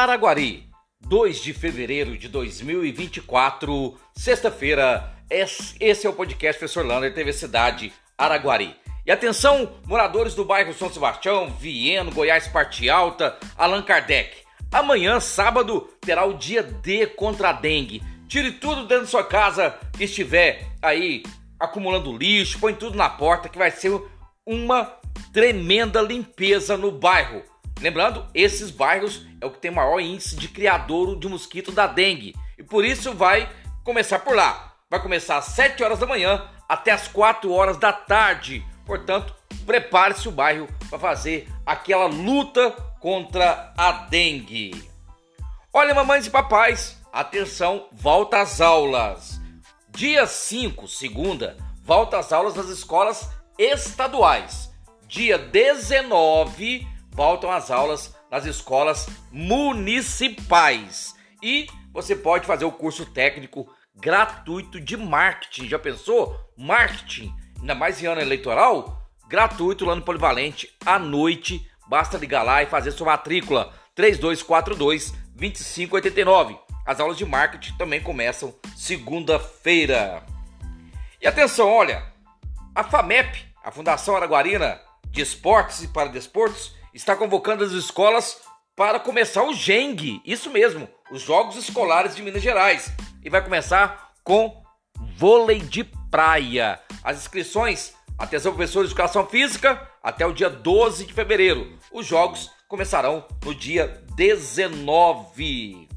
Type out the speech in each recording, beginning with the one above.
Araguari, 2 de fevereiro de 2024, sexta-feira. Esse é o podcast Professor Lander, TV Cidade Araguari. E atenção, moradores do bairro São Sebastião, Vieno, Goiás, Parte Alta, Allan Kardec. Amanhã, sábado, terá o dia D contra a dengue. Tire tudo dentro da sua casa que estiver aí acumulando lixo, põe tudo na porta que vai ser uma tremenda limpeza no bairro. Lembrando, esses bairros é o que tem maior índice de criadouro de mosquito da dengue. E por isso vai começar por lá. Vai começar às 7 horas da manhã até às 4 horas da tarde. Portanto, prepare-se o bairro para fazer aquela luta contra a dengue. Olha, mamães e papais, atenção, volta às aulas. Dia 5, segunda, volta às aulas das escolas estaduais. Dia 19, voltam as aulas nas escolas municipais. E você pode fazer o curso técnico gratuito de marketing. Já pensou? Marketing, ainda mais em ano eleitoral, gratuito lá no Polivalente à noite. Basta ligar lá e fazer sua matrícula 3242 2589. As aulas de marketing também começam segunda-feira. E atenção, olha, a FAMEP, a Fundação Araguarina de Esportes e para Desportos, está convocando as escolas para começar o GENG, isso mesmo, os Jogos Escolares de Minas Gerais. E vai começar com vôlei de praia. As inscrições, atenção professores de educação física, até o dia 12 de fevereiro. Os jogos começarão no dia 19.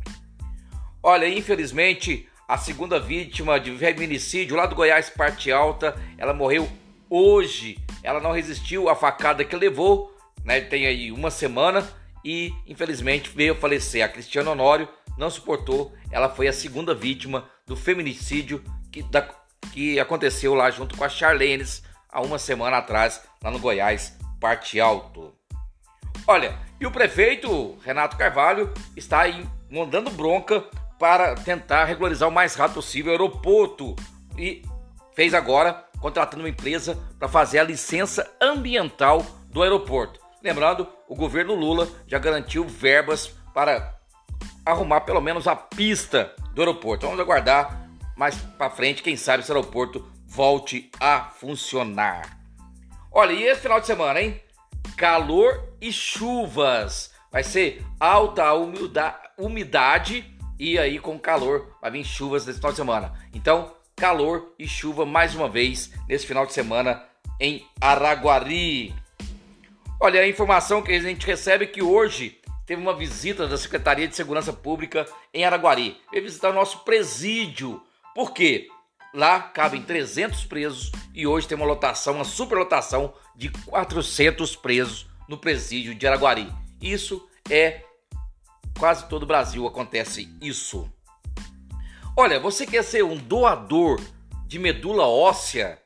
Olha, infelizmente, a segunda vítima de feminicídio lá do Goiás, parte alta, ela morreu hoje. Ela não resistiu à facada que levou né? Tem aí uma semana e infelizmente veio falecer. A Cristiana Honório não suportou, ela foi a segunda vítima do feminicídio que, da, que aconteceu lá junto com a Charlenes há uma semana atrás, lá no Goiás, parte alto. Olha, e o prefeito Renato Carvalho está aí mandando bronca para tentar regularizar o mais rápido possível o aeroporto e fez agora contratando uma empresa para fazer a licença ambiental do aeroporto. Lembrando, o governo Lula já garantiu verbas para arrumar pelo menos a pista do aeroporto. Vamos aguardar mais para frente, quem sabe esse aeroporto volte a funcionar. Olha, e esse final de semana, hein? Calor e chuvas. Vai ser alta umidade e aí com calor vai vir chuvas nesse final de semana. Então, calor e chuva mais uma vez nesse final de semana em Araguari. Olha, a informação que a gente recebe é que hoje teve uma visita da Secretaria de Segurança Pública em Araguari. Veio visitar o nosso presídio. Por quê? Lá cabem 300 presos e hoje tem uma lotação, uma superlotação de 400 presos no presídio de Araguari. Isso é quase todo o Brasil acontece isso. Olha, você quer ser um doador de medula óssea,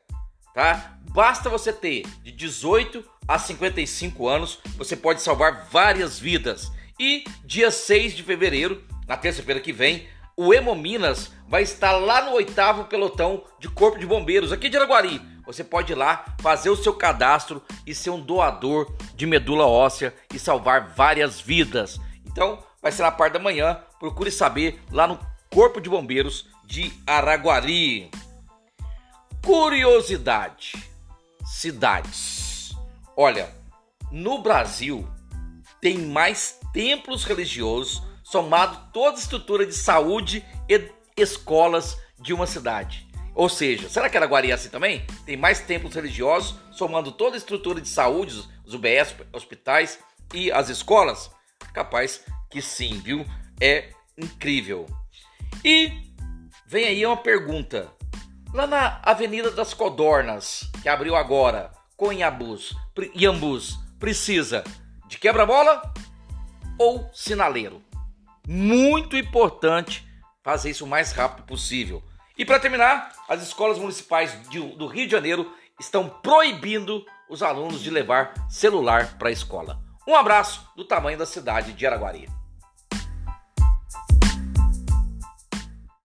tá? Basta você ter de 18 a 55 anos, você pode salvar várias vidas. E dia 6 de fevereiro, na terça-feira que vem, o Hemominas vai estar lá no oitavo pelotão de Corpo de Bombeiros, aqui de Araguari. Você pode ir lá fazer o seu cadastro e ser um doador de medula óssea e salvar várias vidas. Então, vai ser na parte da manhã. Procure saber lá no Corpo de Bombeiros de Araguari. Curiosidade: cidades. Olha, no Brasil tem mais templos religiosos somado toda a estrutura de saúde e escolas de uma cidade. Ou seja, será que Araguari é assim também? Tem mais templos religiosos somando toda a estrutura de saúde, os UBS, hospitais e as escolas? Capaz que sim, viu? É incrível. E vem aí uma pergunta. Lá na Avenida das Codornas, que abriu agora, Conhabus, Iambus precisa de quebra-mola ou sinaleiro. Muito importante fazer isso o mais rápido possível. E para terminar, as escolas municipais do Rio de Janeiro estão proibindo os alunos de levar celular para a escola. Um abraço do tamanho da cidade de Araguari.